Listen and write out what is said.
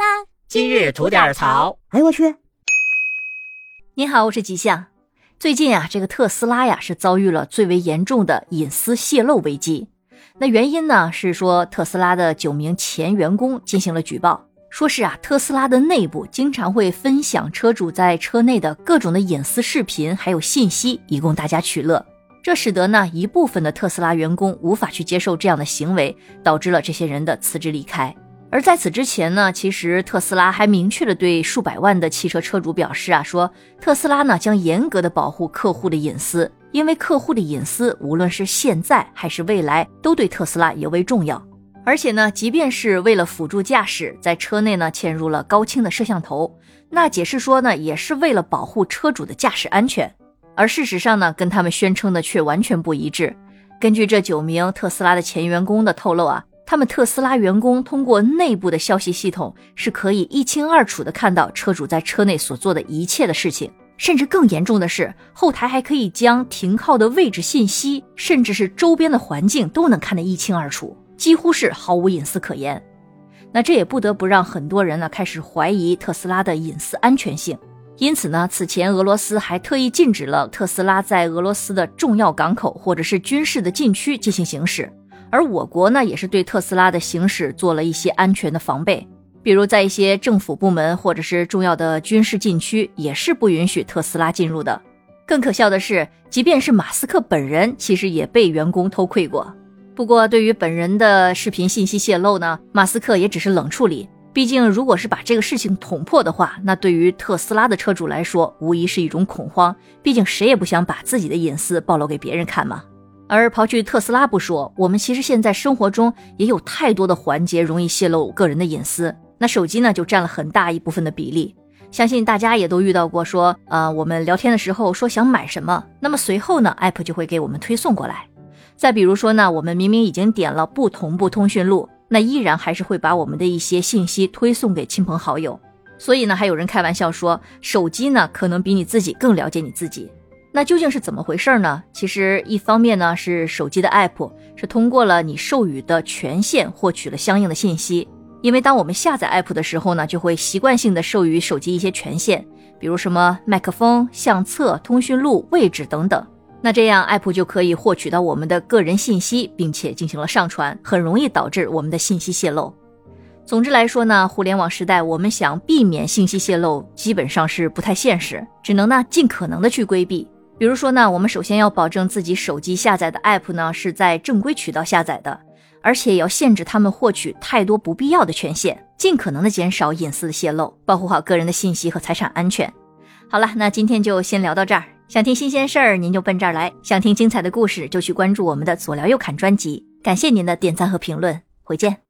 啦！今日吐点槽。哎呦我去！你好，我是吉祥。最近啊，这个特斯拉呀是遭遇了最为严重的隐私泄露危机。那原因呢是说特斯拉的九名前员工进行了举报，说是啊特斯拉的内部经常会分享车主在车内的各种的隐私视频还有信息，以供大家取乐。这使得呢一部分的特斯拉员工无法去接受这样的行为，导致了这些人的辞职离开。而在此之前呢，其实特斯拉还明确的对数百万的汽车车主表示啊，说特斯拉呢将严格的保护客户的隐私，因为客户的隐私无论是现在还是未来都对特斯拉尤为重要。而且呢，即便是为了辅助驾驶，在车内呢嵌入了高清的摄像头，那解释说呢也是为了保护车主的驾驶安全。而事实上呢，跟他们宣称的却完全不一致。根据这九名特斯拉的前员工的透露啊。他们特斯拉员工通过内部的消息系统是可以一清二楚的看到车主在车内所做的一切的事情，甚至更严重的是，后台还可以将停靠的位置信息，甚至是周边的环境都能看得一清二楚，几乎是毫无隐私可言。那这也不得不让很多人呢开始怀疑特斯拉的隐私安全性。因此呢，此前俄罗斯还特意禁止了特斯拉在俄罗斯的重要港口或者是军事的禁区进行行驶。而我国呢，也是对特斯拉的行驶做了一些安全的防备，比如在一些政府部门或者是重要的军事禁区，也是不允许特斯拉进入的。更可笑的是，即便是马斯克本人，其实也被员工偷窥过。不过，对于本人的视频信息泄露呢，马斯克也只是冷处理。毕竟，如果是把这个事情捅破的话，那对于特斯拉的车主来说，无疑是一种恐慌。毕竟，谁也不想把自己的隐私暴露给别人看嘛。而刨去特斯拉不说，我们其实现在生活中也有太多的环节容易泄露个人的隐私。那手机呢，就占了很大一部分的比例。相信大家也都遇到过，说，呃，我们聊天的时候说想买什么，那么随后呢，app 就会给我们推送过来。再比如说呢，我们明明已经点了不同步通讯录，那依然还是会把我们的一些信息推送给亲朋好友。所以呢，还有人开玩笑说，手机呢可能比你自己更了解你自己。那究竟是怎么回事呢？其实一方面呢是手机的 app 是通过了你授予的权限获取了相应的信息，因为当我们下载 app 的时候呢，就会习惯性的授予手机一些权限，比如什么麦克风、相册、通讯录、位置等等。那这样 app 就可以获取到我们的个人信息，并且进行了上传，很容易导致我们的信息泄露。总之来说呢，互联网时代我们想避免信息泄露，基本上是不太现实，只能呢尽可能的去规避。比如说呢，我们首先要保证自己手机下载的 app 呢是在正规渠道下载的，而且要限制他们获取太多不必要的权限，尽可能的减少隐私的泄露，保护好个人的信息和财产安全。好了，那今天就先聊到这儿。想听新鲜事儿，您就奔这儿来；想听精彩的故事，就去关注我们的左聊右侃专辑。感谢您的点赞和评论，回见。